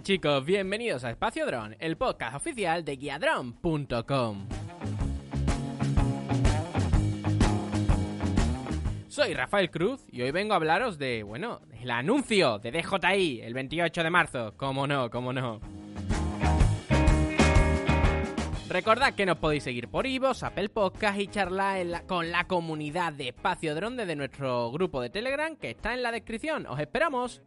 Chicos, bienvenidos a Espacio Drone, el podcast oficial de guiadrone.com. Soy Rafael Cruz y hoy vengo a hablaros de, bueno, el anuncio de DJI el 28 de marzo. Cómo no, cómo no. Recordad que nos podéis seguir por Ivos, Apple Podcast y charlar con la comunidad de Espacio Drone desde nuestro grupo de Telegram que está en la descripción. ¡Os esperamos!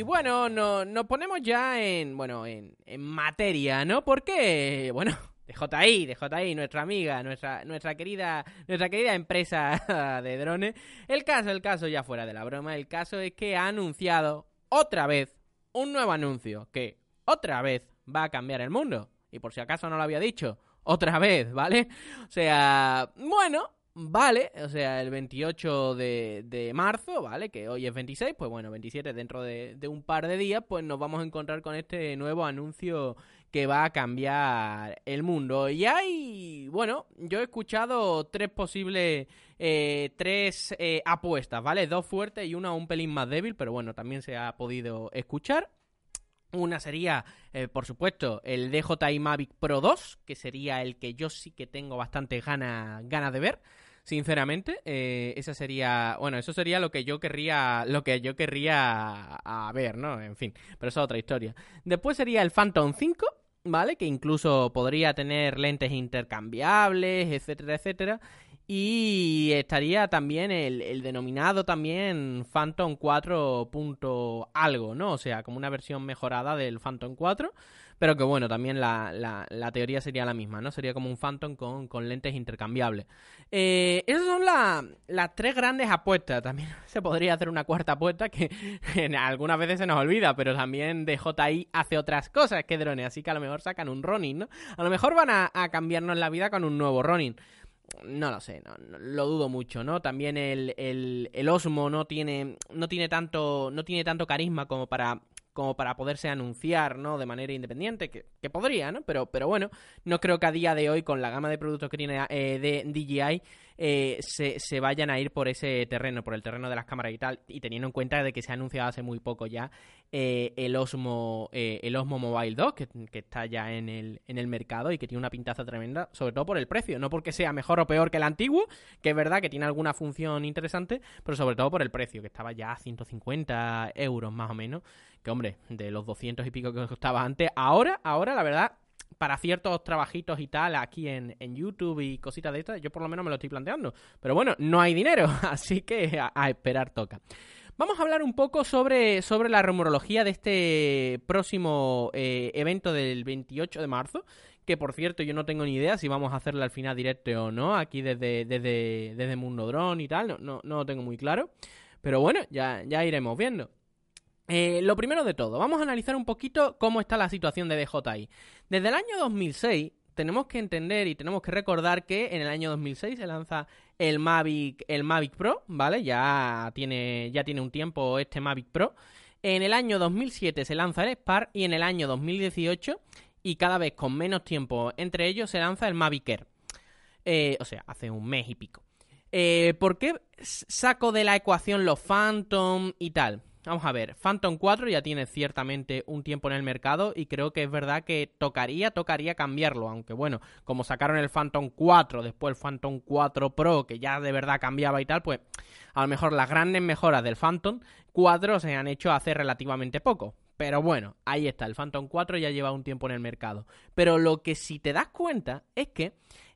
Y bueno, no- nos ponemos ya en, bueno, en, en materia, ¿no? Porque, bueno, DJI, DJI, nuestra amiga, nuestra, nuestra querida, nuestra querida empresa de drones. El caso, el caso ya fuera de la broma, el caso es que ha anunciado otra vez un nuevo anuncio que otra vez va a cambiar el mundo. Y por si acaso no lo había dicho, otra vez, ¿vale? O sea, bueno, vale, o sea, el 28 de, de marzo, ¿vale? Que hoy es 26, pues bueno, 27 dentro de, de un par de días, pues nos vamos a encontrar con este nuevo anuncio que va a cambiar el mundo. Y hay, bueno, yo he escuchado tres posibles, eh, tres eh, apuestas, ¿vale? Dos fuertes y una un pelín más débil, pero bueno, también se ha podido escuchar. Una sería, eh, por supuesto, el DJI Mavic Pro 2, que sería el que yo sí que tengo bastante ganas ganas de ver. Sinceramente, eh, esa sería, bueno, eso sería lo que yo querría, lo que yo querría a ver, ¿no? En fin, pero eso es otra historia. Después sería el Phantom 5, ¿vale? Que incluso podría tener lentes intercambiables, etcétera, etcétera. Y estaría también el, el denominado también Phantom 4. punto algo, ¿no? O sea, como una versión mejorada del Phantom 4. Pero que bueno, también la, la- la teoría sería la misma, ¿no? Sería como un Phantom con, con lentes intercambiables. Eh, esas son la- las tres grandes apuestas. También se podría hacer una cuarta apuesta que algunas veces se nos olvida, pero también DJI hace otras cosas que drones. Así que a lo mejor sacan un Ronin, ¿no? A lo mejor van a, cambiarnos la vida con un nuevo Ronin. No lo sé, no- lo dudo mucho, ¿no? También el, el, el Osmo no tiene, no tiene tanto, no tiene tanto carisma como para como para poderse anunciar, ¿no? De manera independiente, que, que podría, ¿no? Pero, pero bueno, no creo que a día de hoy, con la gama de productos que tiene eh, de DJI, eh, se, se vayan a ir por ese terreno, por el terreno de las cámaras y tal, y teniendo en cuenta de que se ha anunciado hace muy poco ya eh, el Osmo eh, el Osmo Mobile 2, que, está ya en el, en el mercado y que tiene una pintaza tremenda, sobre todo por el precio, no porque sea mejor o peor que el antiguo, que es verdad que tiene alguna función interesante, pero sobre todo por el precio, que estaba ya a 150 euros más o menos, que hombre, de los 200 y pico que costaba antes, ahora, ahora la verdad para ciertos trabajitos y tal aquí en, en YouTube y cositas de estas, yo por lo menos me lo estoy planteando. Pero bueno, no hay dinero, así que a, esperar toca. Vamos a hablar un poco sobre, sobre la rumorología de este próximo eh, evento del 28 de marzo. Que por cierto, yo no tengo ni idea si vamos a hacerle al final directo o no, aquí desde, desde, desde Mundo Drone y tal, no, no, no lo tengo muy claro. Pero bueno, ya, ya iremos viendo. Eh, lo primero de todo, vamos a analizar un poquito cómo está la situación de DJI. Desde el año 2006 tenemos que entender y tenemos que recordar que en el año 2006 se lanza el Mavic, el Mavic Pro, ¿vale? Ya tiene, ya tiene un tiempo este Mavic Pro. En el año 2007 se lanza el Spark y en el año 2018 y cada vez con menos tiempo entre ellos se lanza el Mavic Air. Eh, o sea, hace un mes y pico. Eh, ¿Por qué saco de la ecuación los Phantom y tal? Vamos a ver, Phantom 4 ya tiene ciertamente un tiempo en el mercado y creo que es verdad que tocaría, tocaría cambiarlo, aunque bueno, como sacaron el Phantom 4, después el Phantom 4 Pro, que ya de verdad cambiaba y tal, pues a lo mejor las grandes mejoras del Phantom 4 se han hecho hace relativamente poco. Pero bueno, ahí está, el Phantom 4 ya lleva un tiempo en el mercado. Pero lo que si te das cuenta es que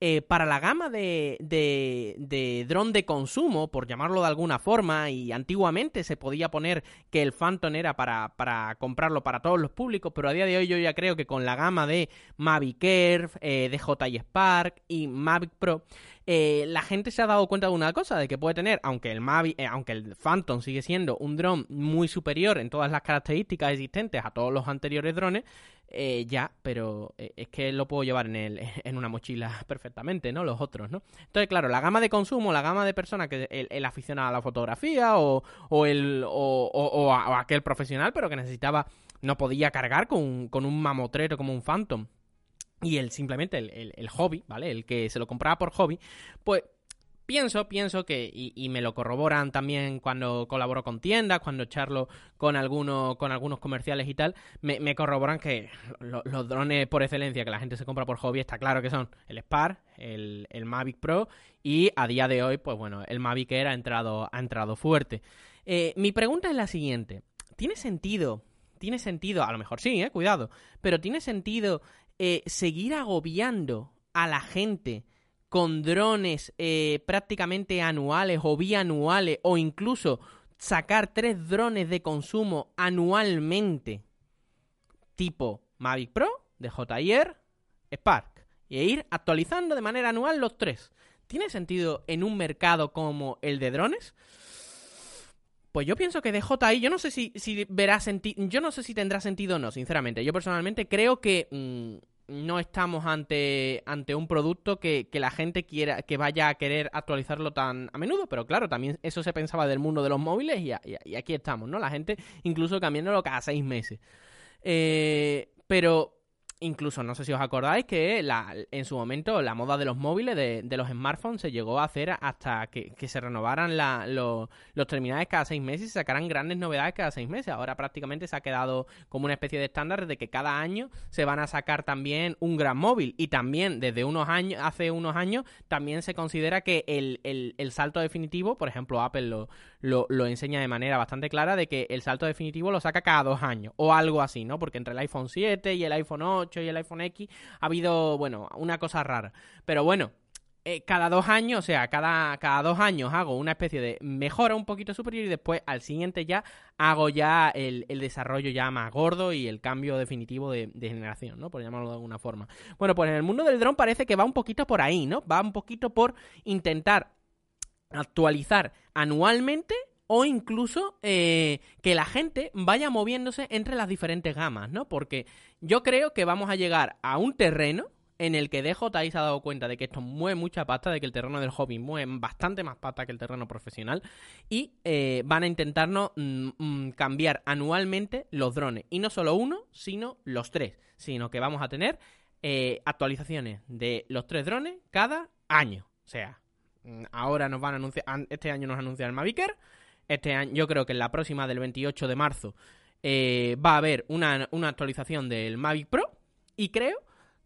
eh, para la gama de, de, dron de consumo, por llamarlo de alguna forma, y antiguamente se podía poner que el Phantom era para, para comprarlo para todos los públicos, pero a día de hoy yo ya creo que con la gama de Mavic Air, eh, DJI Spark y Mavic Pro, eh, la gente se ha dado cuenta de una cosa, de que puede tener, aunque el Mavic, eh, aunque el Phantom sigue siendo un dron muy superior en todas las características existentes a todos los anteriores drones, eh, ya, pero eh, es que lo puedo llevar en, el, en una mochila perfectamente, ¿no? Los otros, ¿no? Entonces, claro, la gama de consumo, la gama de personas que el, el aficionado a la fotografía o, o el o, o, o, aquel profesional, pero que necesitaba, no podía cargar con, con un mamotrero como un Phantom. Y el simplemente el, el, el hobby, ¿vale? El que se lo compraba por hobby, pues pienso, pienso que, y, me lo corroboran también cuando colaboro con tiendas, cuando charlo con, alguno, con algunos comerciales y tal, me, corroboran que lo, los drones por excelencia que la gente se compra por hobby está claro que son el Spar, el, el, Mavic Pro y a día de hoy, pues bueno, el Mavic Air ha entrado, ha entrado fuerte. Eh, mi pregunta es la siguiente, ¿tiene sentido? Tiene sentido, a lo mejor sí, eh, cuidado, pero tiene sentido eh, seguir agobiando a la gente con drones eh, prácticamente anuales o bianuales o incluso sacar tres drones de consumo anualmente tipo Mavic Pro, DJI Air, Spark e ir actualizando de manera anual los tres. ¿Tiene sentido en un mercado como el de drones? Pues yo pienso que DJI, yo no sé si, si verá yo no sé si tendrá sentido o no, sinceramente. Yo personalmente creo que mmm, no estamos ante, ante un producto que, que, la gente quiera, que vaya a querer actualizarlo tan a menudo, pero claro, también eso se pensaba del mundo de los móviles y aquí estamos, ¿no? La gente incluso cambiándolo cada seis meses. Eh, pero incluso no sé si os acordáis que la, en su momento la moda de los móviles, de, los smartphones, se llegó a hacer hasta que, se renovaran los terminales cada seis meses y sacaran grandes novedades cada seis meses. Ahora prácticamente se ha quedado como una especie de estándar de que cada año se van a sacar también un gran móvil. Y también desde unos años, hace unos años, también se considera que el, el, el salto definitivo, por ejemplo, Apple lo, lo, lo, enseña de manera bastante clara de que el salto definitivo lo saca cada dos años o algo así, ¿no? Porque entre el iPhone 7 y el iPhone 8 y el iPhone X ha habido, bueno, una cosa rara. Pero bueno, eh, cada dos años, o sea, cada, cada dos años hago una especie de mejora un poquito superior y después al siguiente ya hago ya el, el desarrollo ya más gordo y el cambio definitivo de, de, generación, ¿no? Por llamarlo de alguna forma. Bueno, pues en el mundo del dron parece que va un poquito por ahí, ¿no? Va un poquito por intentar actualizar anualmente o incluso eh, que la gente vaya moviéndose entre las diferentes gamas, ¿no? Porque yo creo que vamos a llegar a un terreno en el que DJI se ha dado cuenta de que esto mueve mucha pasta, de que el terreno del hobby mueve bastante más pasta que el terreno profesional y eh, van a intentarnos mm, mm, cambiar anualmente los drones. Y no solo uno, sino los tres, sino que vamos a tener eh, actualizaciones de los tres drones cada año. O sea, mm, ahora nos van a anunciar, este año nos anuncia el Mavic Air, este año, yo creo que en la próxima del 28 de marzo eh, va a haber una, una, actualización del Mavic Pro y creo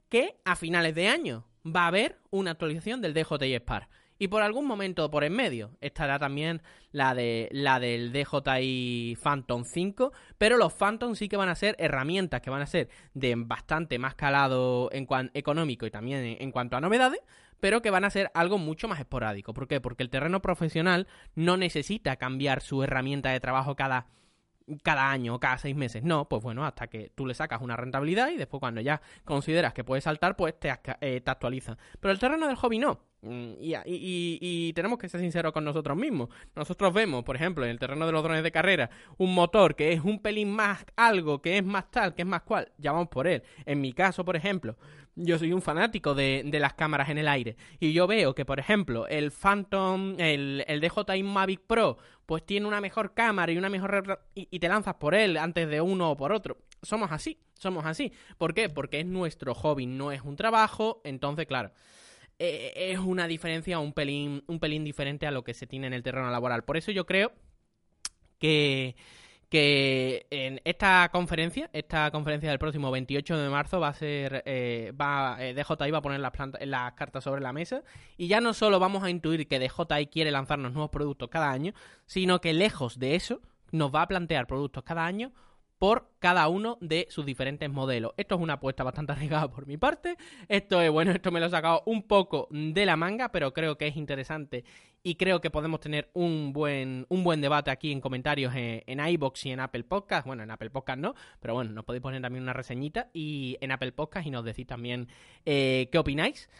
que a finales de año va a haber una actualización del DJI Spark. Y por algún momento por en medio estará también la de la del DJI Phantom 5, pero los Phantom sí que van a ser herramientas que van a ser de bastante más calado en cuanto económico y también en, en cuanto a novedades, pero que van a ser algo mucho más esporádico. ¿Por qué? Porque el terreno profesional no necesita cambiar su herramienta de trabajo cada cada año o cada seis meses. No, pues bueno, hasta que tú le sacas una rentabilidad y después cuando ya consideras que puedes saltar, pues te, eh, te actualiza. Pero el terreno del hobby no. Mm, y, y, y, tenemos que ser sinceros con nosotros mismos. Nosotros vemos, por ejemplo, en el terreno de los drones de carrera, un motor que es un pelín más algo, que es más tal, que es más cual, ya vamos por él. En mi caso, por ejemplo, yo soy un fanático de, de las cámaras en el aire. Y yo veo que, por ejemplo, el Phantom, el, el DJI Mavic Pro, pues tiene una mejor cámara y una mejor... Y, y te lanzas por él antes de uno o por otro somos así, somos así. ¿Por qué? Porque es nuestro hobby, no es un trabajo, entonces, claro es una diferencia un pelín, un pelín diferente a lo que se tiene en el terreno laboral. Por eso yo creo que, que en esta conferencia, esta conferencia del próximo 28 de marzo va a ser, eh, va, eh, DJI va a poner las, plantas, las cartas sobre la mesa y ya no solo vamos a intuir que DJI quiere lanzarnos nuevos productos cada año, sino que lejos de eso nos va a plantear productos cada año por cada uno de sus diferentes modelos. Esto es una apuesta bastante arriesgada por mi parte. Esto es bueno, esto me lo he sacado un poco de la manga, pero creo que es interesante y creo que podemos tener un buen, un buen debate aquí en comentarios en, en iBox y en Apple Podcast. Bueno, en Apple Podcast no, pero bueno, nos podéis poner también una reseñita y en Apple Podcast y nos decís también eh, qué opináis.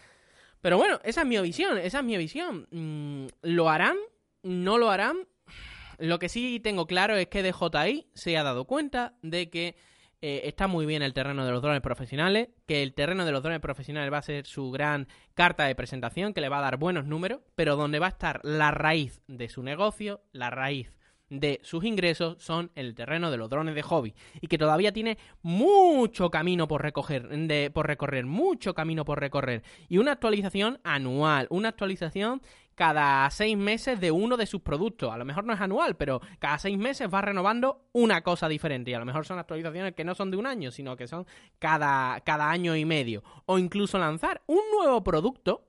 Pero bueno, esa es mi visión, esa es mi visión. Mm, ¿Lo harán? ¿No lo harán? Lo que sí tengo claro es que DJI se ha dado cuenta de que eh, está muy bien el terreno de los drones profesionales, que el terreno de los drones profesionales va a ser su gran carta de presentación, que le va a dar buenos números, pero donde va a estar la raíz de su negocio, la raíz de sus ingresos son el terreno de los drones de hobby y que todavía tiene mucho camino por recoger, de, por recorrer, mucho camino por recorrer y una actualización anual, una actualización cada seis meses de uno de sus productos. A lo mejor no es anual, pero cada seis meses va renovando una cosa diferente. Y a lo mejor son actualizaciones que no son de un año, sino que son cada, cada año y medio. O incluso lanzar un nuevo producto,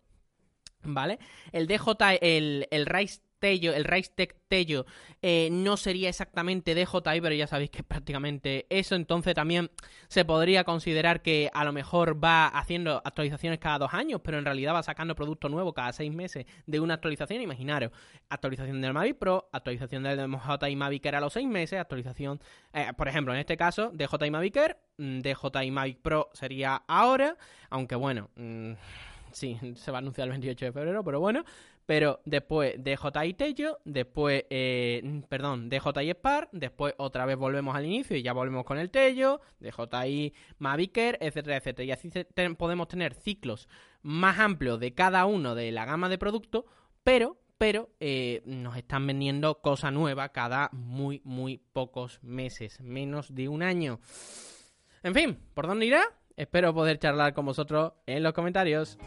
¿vale? El DJ, el, el Rise Tello, el Tech Tello, eh, no sería exactamente DJI, pero ya sabéis que es prácticamente eso. Entonces también se podría considerar que a lo mejor va haciendo actualizaciones cada dos años, pero en realidad va sacando producto nuevo cada seis meses de una actualización. Imaginaros, actualización del Mavic Pro, actualización del DJI Mavic Air a los seis meses, actualización, eh, por ejemplo, en este caso, DJI Mavic Air, mm, DJI Mavic Pro sería ahora, aunque bueno... Mm, sí, se va a anunciar el 28 de febrero, pero bueno, pero después DJI Tello, después, eh, perdón, DJI Spark, después otra vez volvemos al inicio y ya volvemos con el Tello, DJI Mavic Air, etcétera, etcétera. Y así podemos tener ciclos más amplios de cada uno de la gama de productos, pero pero eh, nos están vendiendo cosa nueva cada muy, muy pocos meses, menos de un año. En fin, ¿por dónde irá? Espero poder charlar con vosotros en los comentarios.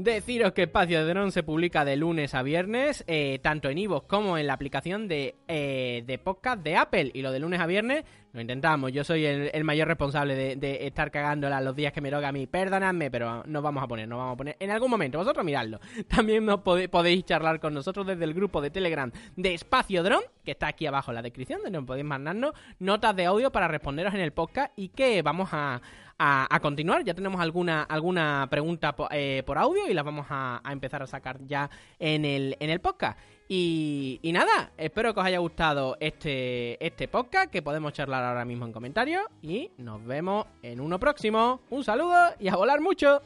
Deciros que Espacio de Dron se publica de lunes a viernes, eh, tanto en iVoox como en la aplicación de, eh, de podcast de Apple. Y lo de lunes a viernes lo intentamos. Yo soy el, mayor responsable de, estar cagándola los días que me toca a mí. Perdonadme, pero nos vamos a poner, nos vamos a poner en algún momento. Vosotros miradlo. También podéis charlar con nosotros desde el grupo de Telegram de Espacio Dron, que está aquí abajo en la descripción, donde podéis mandarnos notas de audio para responderos en el podcast y que vamos a a, continuar. Ya tenemos alguna, alguna pregunta eh, por audio y las vamos a, empezar a sacar ya en el, en el podcast. Y, y, nada, espero que os haya gustado este, este podcast, que podemos charlar ahora mismo en comentarios. Y nos vemos en uno próximo. Un saludo y a volar mucho.